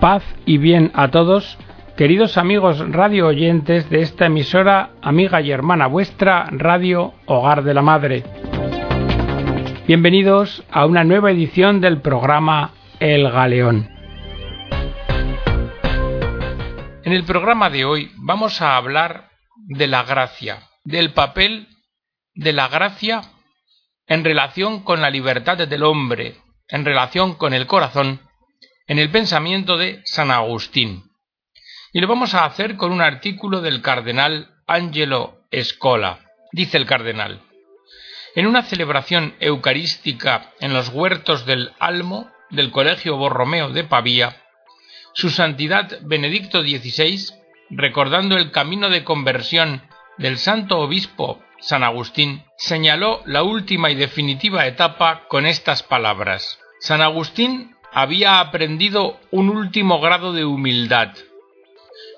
Paz y bien a todos, queridos amigos radio oyentes de esta emisora, amiga y hermana vuestra, Radio Hogar de la Madre. Bienvenidos a una nueva edición del programa El Galeón. En el programa de hoy vamos a hablar de la gracia, del papel de la gracia en relación con la libertad del hombre, en relación con el corazón en el pensamiento de San Agustín. Y lo vamos a hacer con un artículo del cardenal Angelo Escola. Dice el cardenal, en una celebración eucarística en los huertos del Almo del Colegio Borromeo de Pavía, su Santidad Benedicto XVI, recordando el camino de conversión del santo obispo San Agustín, señaló la última y definitiva etapa con estas palabras. San Agustín había aprendido un último grado de humildad.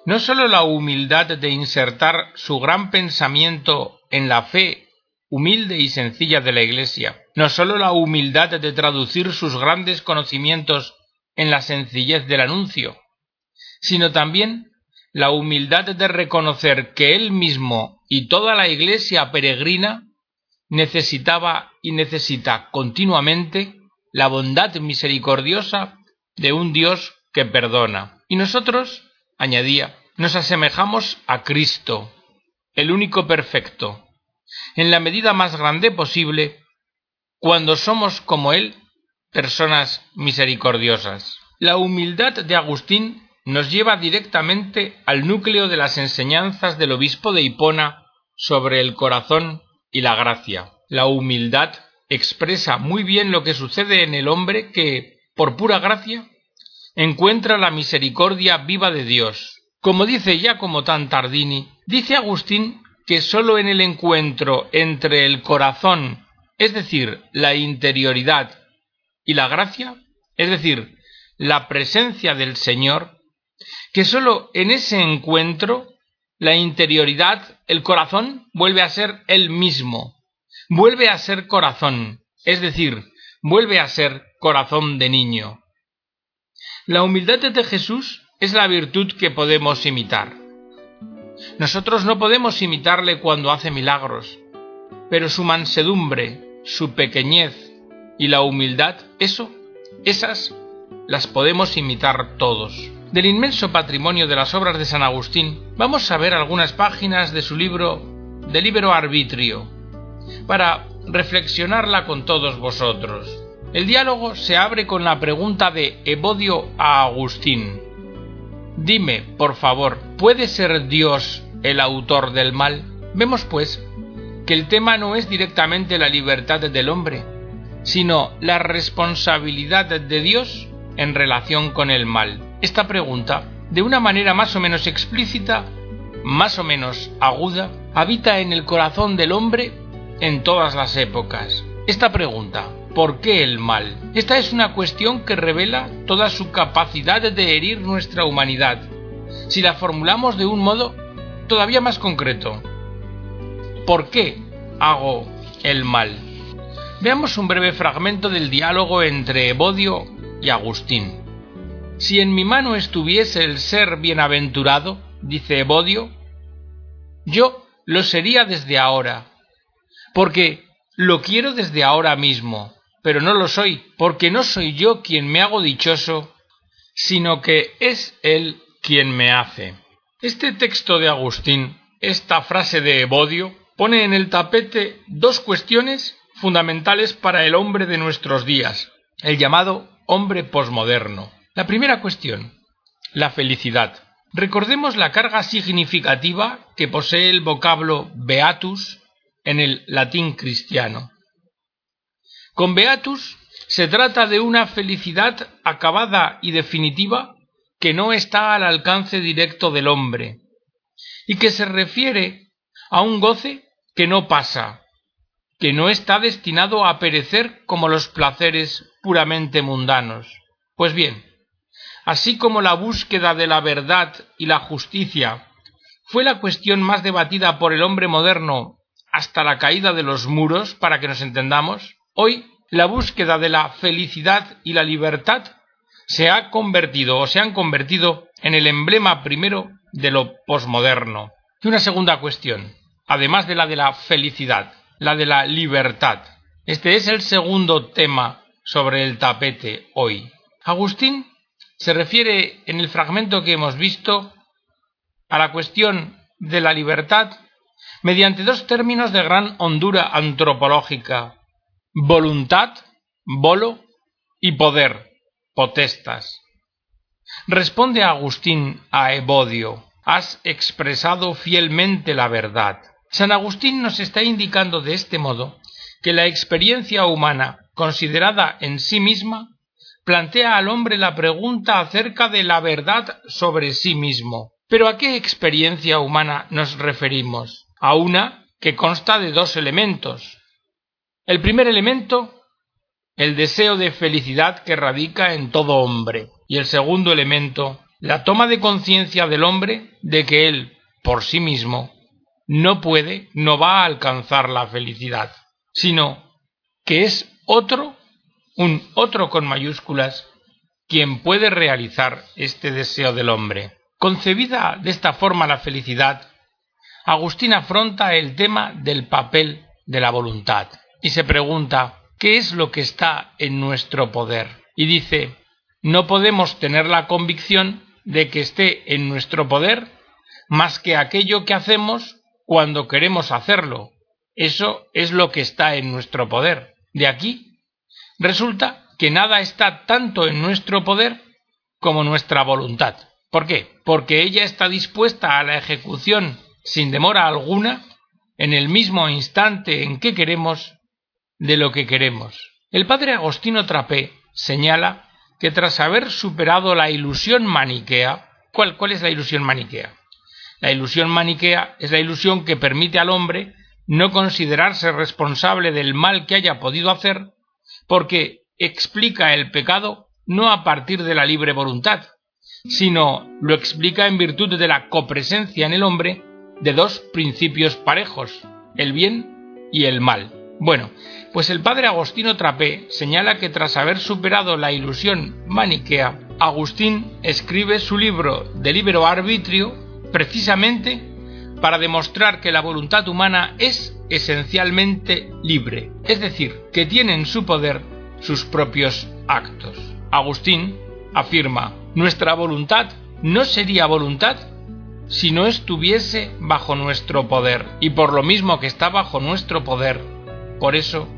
No sólo la humildad de insertar su gran pensamiento en la fe humilde y sencilla de la Iglesia, no sólo la humildad de traducir sus grandes conocimientos en la sencillez del anuncio, sino también la humildad de reconocer que él mismo y toda la Iglesia peregrina necesitaba y necesita continuamente la bondad misericordiosa de un Dios que perdona. Y nosotros, añadía, nos asemejamos a Cristo, el único perfecto, en la medida más grande posible, cuando somos como Él, personas misericordiosas. La humildad de Agustín nos lleva directamente al núcleo de las enseñanzas del obispo de Hipona sobre el corazón y la gracia. La humildad expresa muy bien lo que sucede en el hombre que, por pura gracia, encuentra la misericordia viva de Dios. Como dice Giacomo Tantardini, dice Agustín que sólo en el encuentro entre el corazón, es decir, la interioridad, y la gracia, es decir, la presencia del Señor, que sólo en ese encuentro la interioridad, el corazón, vuelve a ser el mismo, vuelve a ser corazón, es decir, vuelve a ser corazón de niño. La humildad de Jesús es la virtud que podemos imitar. Nosotros no podemos imitarle cuando hace milagros, pero su mansedumbre, su pequeñez y la humildad, eso, esas, las podemos imitar todos. Del inmenso patrimonio de las obras de San Agustín, vamos a ver algunas páginas de su libro De Libero Arbitrio, para reflexionarla con todos vosotros. El diálogo se abre con la pregunta de Evodio a Agustín. Dime, por favor, ¿puede ser Dios el autor del mal? Vemos, pues, que el tema no es directamente la libertad del hombre, sino la responsabilidad de Dios en relación con el mal. Esta pregunta, de una manera más o menos explícita, más o menos aguda, habita en el corazón del hombre en todas las épocas. Esta pregunta, ¿por qué el mal? Esta es una cuestión que revela toda su capacidad de herir nuestra humanidad, si la formulamos de un modo todavía más concreto. ¿Por qué hago el mal? Veamos un breve fragmento del diálogo entre Evodio y Agustín. Si en mi mano estuviese el ser bienaventurado, dice Evodio, yo lo sería desde ahora, porque lo quiero desde ahora mismo, pero no lo soy, porque no soy yo quien me hago dichoso, sino que es Él quien me hace. Este texto de Agustín, esta frase de Evodio, pone en el tapete dos cuestiones fundamentales para el hombre de nuestros días, el llamado hombre posmoderno. La primera cuestión, la felicidad. Recordemos la carga significativa que posee el vocablo beatus en el latín cristiano. Con Beatus se trata de una felicidad acabada y definitiva que no está al alcance directo del hombre, y que se refiere a un goce que no pasa, que no está destinado a perecer como los placeres puramente mundanos. Pues bien, así como la búsqueda de la verdad y la justicia fue la cuestión más debatida por el hombre moderno hasta la caída de los muros, para que nos entendamos, hoy la búsqueda de la felicidad y la libertad se ha convertido o se han convertido en el emblema primero de lo posmoderno. Y una segunda cuestión, además de la de la felicidad, la de la libertad. Este es el segundo tema sobre el tapete hoy. Agustín se refiere en el fragmento que hemos visto a la cuestión de la libertad mediante dos términos de gran hondura antropológica voluntad, bolo y poder, potestas. Responde Agustín a Evodio, has expresado fielmente la verdad. San Agustín nos está indicando de este modo que la experiencia humana, considerada en sí misma, plantea al hombre la pregunta acerca de la verdad sobre sí mismo. Pero ¿a qué experiencia humana nos referimos? A una que consta de dos elementos. El primer elemento, el deseo de felicidad que radica en todo hombre. Y el segundo elemento, la toma de conciencia del hombre de que él, por sí mismo, no puede, no va a alcanzar la felicidad, sino que es otro, un otro con mayúsculas, quien puede realizar este deseo del hombre. Concebida de esta forma la felicidad, Agustín afronta el tema del papel de la voluntad y se pregunta ¿qué es lo que está en nuestro poder? Y dice no podemos tener la convicción de que esté en nuestro poder más que aquello que hacemos cuando queremos hacerlo. Eso es lo que está en nuestro poder. De aquí resulta que nada está tanto en nuestro poder como nuestra voluntad. ¿Por qué? Porque ella está dispuesta a la ejecución sin demora alguna en el mismo instante en que queremos de lo que queremos. El padre Agostino Trapé señala que tras haber superado la ilusión maniquea, ¿cuál, ¿cuál es la ilusión maniquea? La ilusión maniquea es la ilusión que permite al hombre no considerarse responsable del mal que haya podido hacer, porque explica el pecado no a partir de la libre voluntad, sino lo explica en virtud de la copresencia en el hombre de dos principios parejos, el bien y el mal. Bueno, pues el padre Agostino Trapé señala que tras haber superado la ilusión maniquea, Agustín escribe su libro de libero arbitrio precisamente para demostrar que la voluntad humana es esencialmente libre, es decir, que tiene en su poder sus propios actos. Agustín afirma, nuestra voluntad no sería voluntad si no estuviese bajo nuestro poder, y por lo mismo que está bajo nuestro poder, por eso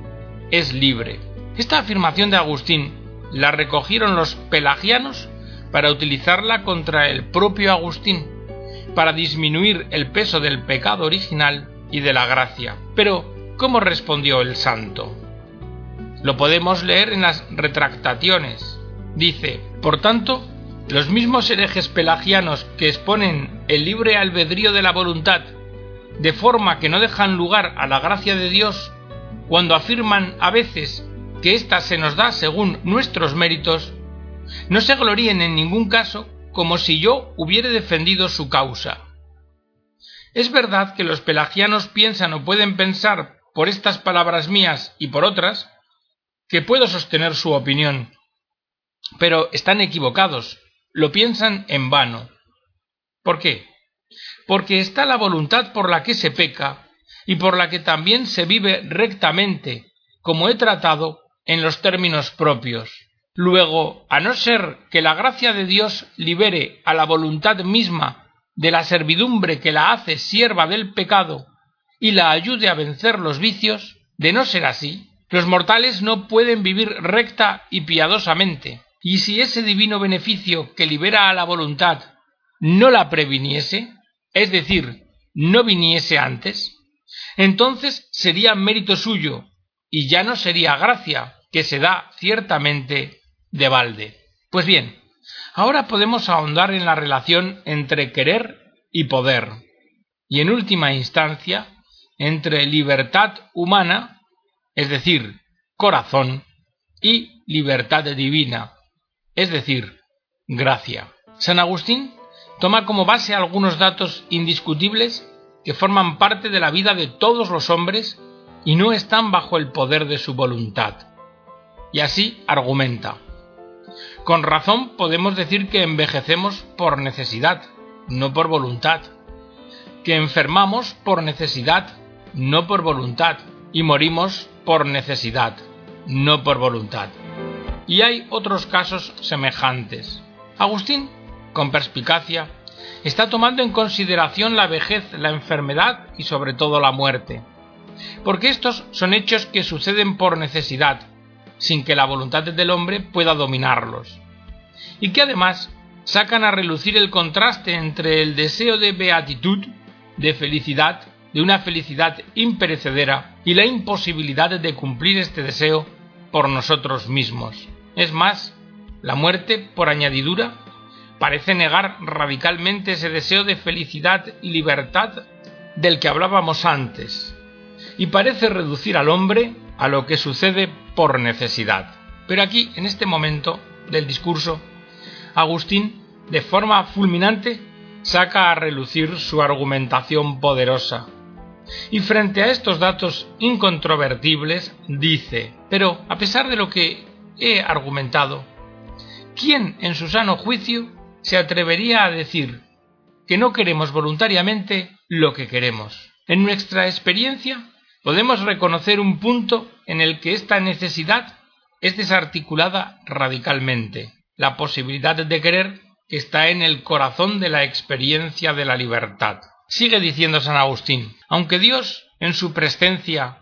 es libre. Esta afirmación de Agustín la recogieron los pelagianos para utilizarla contra el propio Agustín, para disminuir el peso del pecado original y de la gracia. Pero, ¿cómo respondió el santo? Lo podemos leer en las retractaciones. Dice, por tanto, los mismos herejes pelagianos que exponen el libre albedrío de la voluntad, de forma que no dejan lugar a la gracia de Dios, cuando afirman a veces que ésta se nos da según nuestros méritos, no se gloríen en ningún caso como si yo hubiera defendido su causa. Es verdad que los pelagianos piensan o pueden pensar por estas palabras mías y por otras que puedo sostener su opinión, pero están equivocados, lo piensan en vano. ¿Por qué? Porque está la voluntad por la que se peca y por la que también se vive rectamente, como he tratado en los términos propios. Luego, a no ser que la gracia de Dios libere a la voluntad misma de la servidumbre que la hace sierva del pecado y la ayude a vencer los vicios, de no ser así, los mortales no pueden vivir recta y piadosamente, y si ese divino beneficio que libera a la voluntad no la previniese, es decir, no viniese antes, entonces sería mérito suyo y ya no sería gracia, que se da ciertamente de balde. Pues bien, ahora podemos ahondar en la relación entre querer y poder, y en última instancia, entre libertad humana, es decir, corazón, y libertad divina, es decir, gracia. San Agustín toma como base algunos datos indiscutibles que forman parte de la vida de todos los hombres y no están bajo el poder de su voluntad. Y así argumenta. Con razón podemos decir que envejecemos por necesidad, no por voluntad, que enfermamos por necesidad, no por voluntad, y morimos por necesidad, no por voluntad. Y hay otros casos semejantes. Agustín, con perspicacia, está tomando en consideración la vejez, la enfermedad y sobre todo la muerte. Porque estos son hechos que suceden por necesidad, sin que la voluntad del hombre pueda dominarlos. Y que además sacan a relucir el contraste entre el deseo de beatitud, de felicidad, de una felicidad imperecedera, y la imposibilidad de cumplir este deseo por nosotros mismos. Es más, la muerte, por añadidura, parece negar radicalmente ese deseo de felicidad y libertad del que hablábamos antes, y parece reducir al hombre a lo que sucede por necesidad. Pero aquí, en este momento del discurso, Agustín, de forma fulminante, saca a relucir su argumentación poderosa. Y frente a estos datos incontrovertibles, dice, pero a pesar de lo que he argumentado, ¿quién en su sano juicio se atrevería a decir que no queremos voluntariamente lo que queremos? En nuestra experiencia podemos reconocer un punto en el que esta necesidad es desarticulada radicalmente, la posibilidad de querer que está en el corazón de la experiencia de la libertad. Sigue diciendo San Agustín, aunque Dios, en su presencia,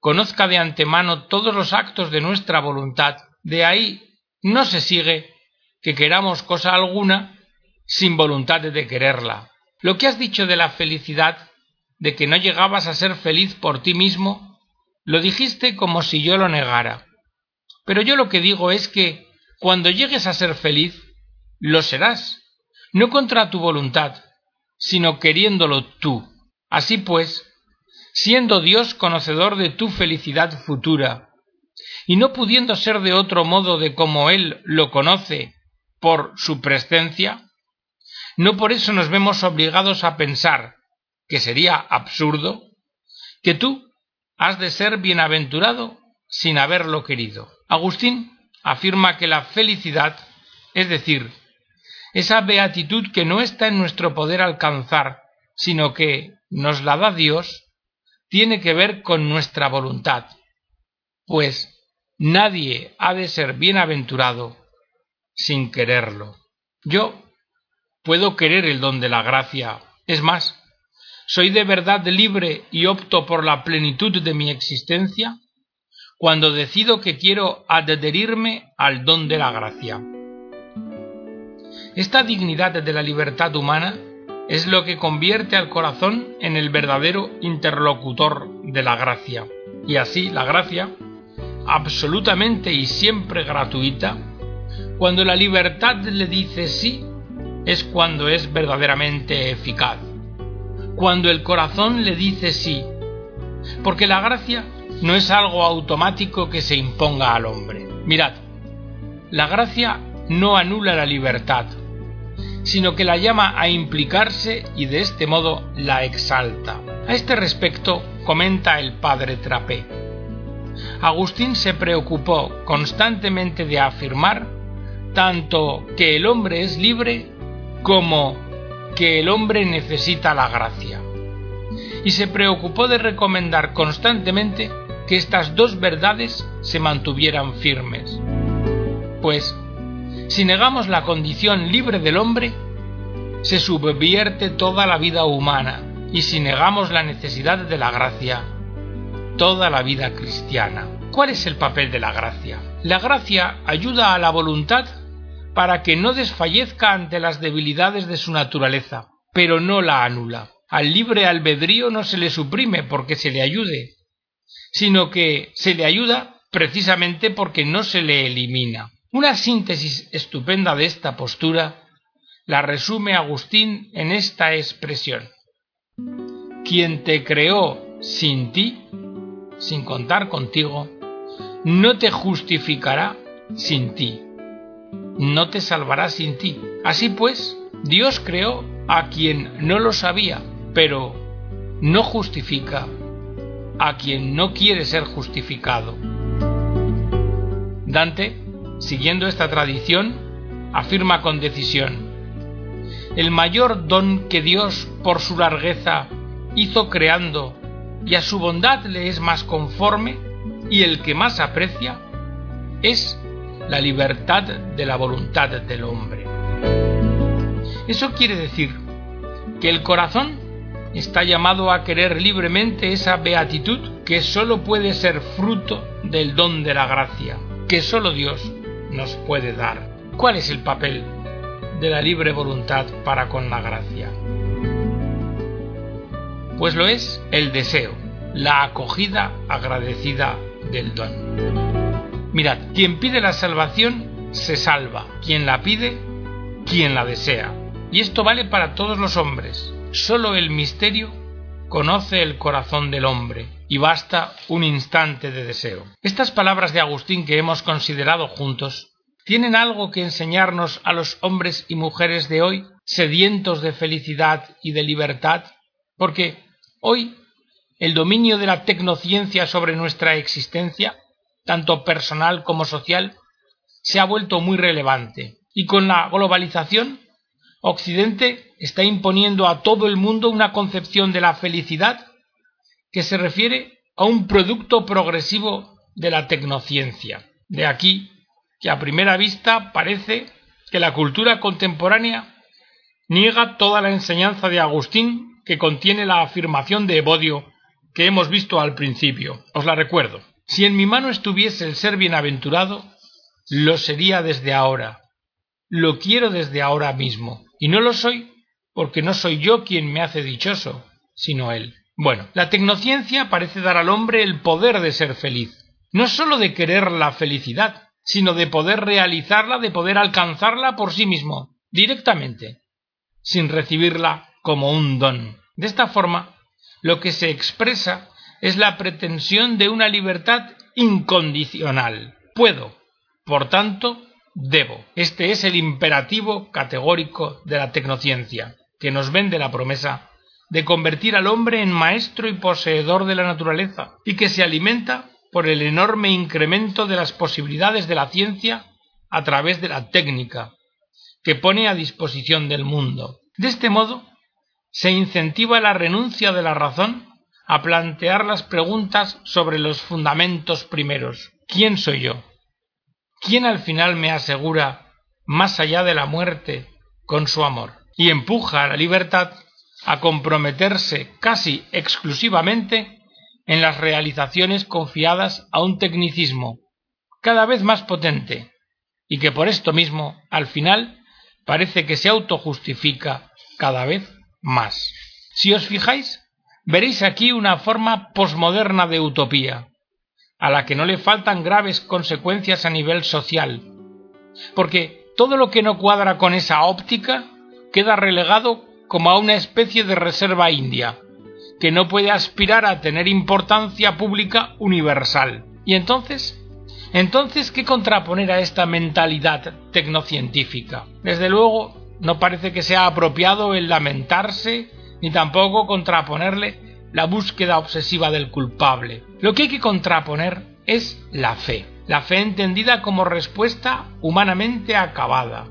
conozca de antemano todos los actos de nuestra voluntad, de ahí no se sigue que queramos cosa alguna sin voluntad de quererla. Lo que has dicho de la felicidad, de que no llegabas a ser feliz por ti mismo, lo dijiste como si yo lo negara. Pero yo lo que digo es que cuando llegues a ser feliz, lo serás, no contra tu voluntad, sino queriéndolo tú. Así pues, siendo Dios conocedor de tu felicidad futura, y no pudiendo ser de otro modo de como Él lo conoce por su presencia, no por eso nos vemos obligados a pensar, que sería absurdo, que tú has de ser bienaventurado sin haberlo querido. Agustín afirma que la felicidad, es decir, esa beatitud que no está en nuestro poder alcanzar, sino que nos la da Dios, tiene que ver con nuestra voluntad, pues nadie ha de ser bienaventurado sin quererlo. Yo puedo querer el don de la gracia, es más, soy de verdad libre y opto por la plenitud de mi existencia cuando decido que quiero adherirme al don de la gracia. Esta dignidad de la libertad humana es lo que convierte al corazón en el verdadero interlocutor de la gracia. Y así la gracia, absolutamente y siempre gratuita, cuando la libertad le dice sí, es cuando es verdaderamente eficaz. Cuando el corazón le dice sí. Porque la gracia no es algo automático que se imponga al hombre. Mirad, la gracia no anula la libertad, sino que la llama a implicarse y de este modo la exalta. A este respecto comenta el padre Trapé. Agustín se preocupó constantemente de afirmar tanto que el hombre es libre como que el hombre necesita la gracia. Y se preocupó de recomendar constantemente que estas dos verdades se mantuvieran firmes. Pues si negamos la condición libre del hombre, se subvierte toda la vida humana y si negamos la necesidad de la gracia, toda la vida cristiana. ¿Cuál es el papel de la gracia? La gracia ayuda a la voluntad para que no desfallezca ante las debilidades de su naturaleza, pero no la anula. Al libre albedrío no se le suprime porque se le ayude, sino que se le ayuda precisamente porque no se le elimina. Una síntesis estupenda de esta postura la resume Agustín en esta expresión. Quien te creó sin ti, sin contar contigo, no te justificará sin ti, no te salvará sin ti. Así pues, Dios creó a quien no lo sabía, pero no justifica a quien no quiere ser justificado. Dante siguiendo esta tradición, afirma con decisión, el mayor don que Dios, por su largueza, hizo creando y a su bondad le es más conforme y el que más aprecia, es la libertad de la voluntad del hombre. Eso quiere decir que el corazón está llamado a querer libremente esa beatitud que sólo puede ser fruto del don de la gracia, que sólo Dios nos puede dar. ¿Cuál es el papel de la libre voluntad para con la gracia? Pues lo es el deseo, la acogida agradecida del don. Mirad, quien pide la salvación se salva, quien la pide, quien la desea. Y esto vale para todos los hombres. Solo el misterio conoce el corazón del hombre y basta un instante de deseo. Estas palabras de Agustín que hemos considerado juntos tienen algo que enseñarnos a los hombres y mujeres de hoy, sedientos de felicidad y de libertad, porque hoy el dominio de la tecnociencia sobre nuestra existencia, tanto personal como social, se ha vuelto muy relevante, y con la globalización Occidente está imponiendo a todo el mundo una concepción de la felicidad que se refiere a un producto progresivo de la tecnociencia. De aquí que a primera vista parece que la cultura contemporánea niega toda la enseñanza de Agustín que contiene la afirmación de Evodio que hemos visto al principio. Os la recuerdo. Si en mi mano estuviese el ser bienaventurado, lo sería desde ahora. Lo quiero desde ahora mismo. Y no lo soy porque no soy yo quien me hace dichoso, sino él. Bueno, la tecnociencia parece dar al hombre el poder de ser feliz, no sólo de querer la felicidad, sino de poder realizarla, de poder alcanzarla por sí mismo, directamente, sin recibirla como un don. De esta forma, lo que se expresa es la pretensión de una libertad incondicional. Puedo, por tanto, debo. Este es el imperativo categórico de la tecnociencia, que nos vende la promesa de convertir al hombre en maestro y poseedor de la naturaleza, y que se alimenta por el enorme incremento de las posibilidades de la ciencia a través de la técnica, que pone a disposición del mundo. De este modo, se incentiva la renuncia de la razón a plantear las preguntas sobre los fundamentos primeros. ¿Quién soy yo? ¿quién al final me asegura más allá de la muerte con su amor? Y empuja a la libertad a comprometerse casi exclusivamente en las realizaciones confiadas a un tecnicismo cada vez más potente y que por esto mismo al final parece que se autojustifica cada vez más. Si os fijáis, veréis aquí una forma posmoderna de utopía, a la que no le faltan graves consecuencias a nivel social, porque todo lo que no cuadra con esa óptica queda relegado como a una especie de reserva india, que no puede aspirar a tener importancia pública universal. Y entonces, entonces, ¿qué contraponer a esta mentalidad tecnocientífica? Desde luego, no parece que sea apropiado el lamentarse, ni tampoco contraponerle la búsqueda obsesiva del culpable. Lo que hay que contraponer es la fe, la fe entendida como respuesta humanamente acabada,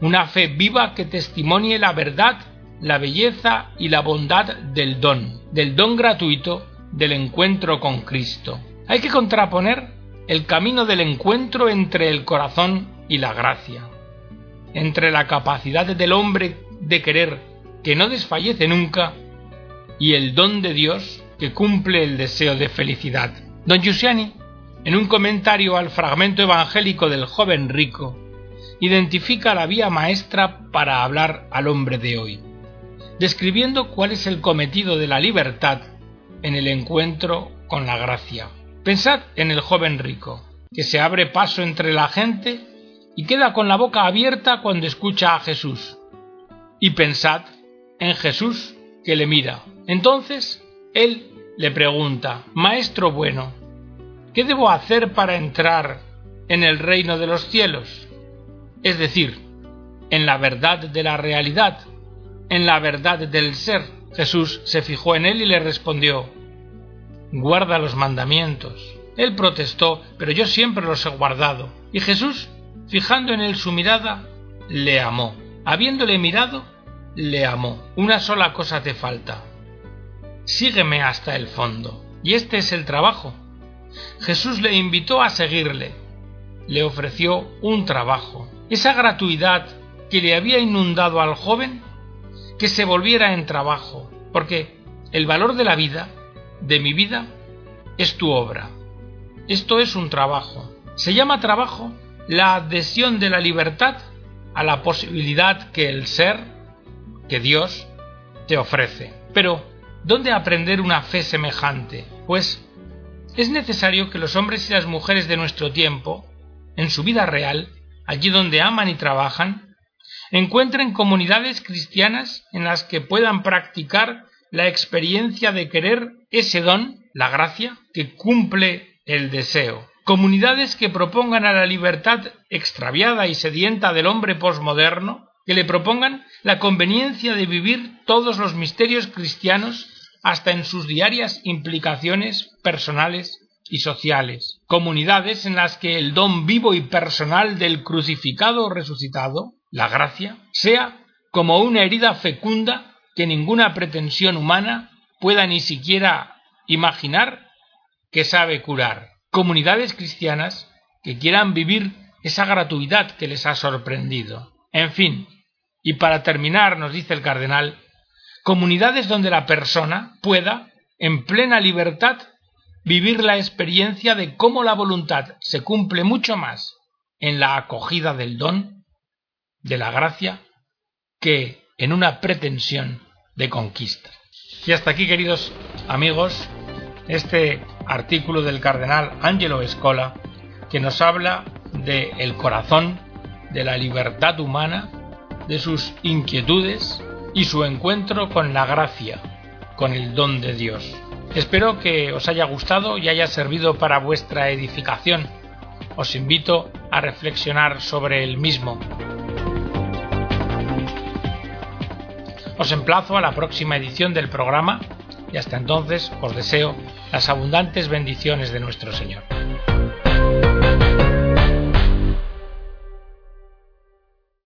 una fe viva que testimonie la verdad, la belleza y la bondad del don, del don gratuito del encuentro con Cristo. Hay que contraponer el camino del encuentro entre el corazón y la gracia, entre la capacidad del hombre de querer que no desfallece nunca y el don de Dios que cumple el deseo de felicidad. Don Giussiani, en un comentario al fragmento evangélico del joven rico, identifica la vía maestra para hablar al hombre de hoy, describiendo cuál es el cometido de la libertad en el encuentro con la gracia. Pensad en el joven rico, que se abre paso entre la gente y queda con la boca abierta cuando escucha a Jesús. Y pensad en Jesús que le mira, entonces él le pregunta, Maestro bueno, ¿qué debo hacer para entrar en el reino de los cielos? Es decir, en la verdad de la realidad, en la verdad del ser. Jesús se fijó en él y le respondió, Guarda los mandamientos. Él protestó, pero yo siempre los he guardado. Y Jesús fijando en él su mirada, le amó. Habiéndole mirado, le amó. Una sola cosa te falta. Sígueme hasta el fondo. Y este es el trabajo. Jesús le invitó a seguirle. Le ofreció un trabajo. Esa gratuidad que le había inundado al joven, que se volviera en trabajo. Porque el valor de la vida, de mi vida, es tu obra. Esto es un trabajo. Se llama trabajo la adhesión de la libertad a la posibilidad que el ser, que Dios, te ofrece. Pero, ¿dónde aprender una fe semejante? Pues es necesario que los hombres y las mujeres de nuestro tiempo, en su vida real, allí donde aman y trabajan, encuentren comunidades cristianas en las que puedan practicar la experiencia de querer ese don, la gracia, que cumple el deseo comunidades que propongan a la libertad extraviada y sedienta del hombre posmoderno, que le propongan la conveniencia de vivir todos los misterios cristianos hasta en sus diarias implicaciones personales y sociales, comunidades en las que el don vivo y personal del crucificado resucitado, la gracia, sea como una herida fecunda que ninguna pretensión humana pueda ni siquiera imaginar que sabe curar comunidades cristianas que quieran vivir esa gratuidad que les ha sorprendido. En fin, y para terminar, nos dice el cardenal, comunidades donde la persona pueda, en plena libertad, vivir la experiencia de cómo la voluntad se cumple mucho más en la acogida del don, de la gracia, que en una pretensión de conquista. Y hasta aquí, queridos amigos, este artículo del cardenal Angelo Escola que nos habla de el corazón, de la libertad humana, de sus inquietudes y su encuentro con la gracia, con el don de Dios. Espero que os haya gustado y haya servido para vuestra edificación. Os invito a reflexionar sobre el mismo. Os emplazo a la próxima edición del programa y hasta entonces os deseo las abundantes bendiciones de nuestro Señor.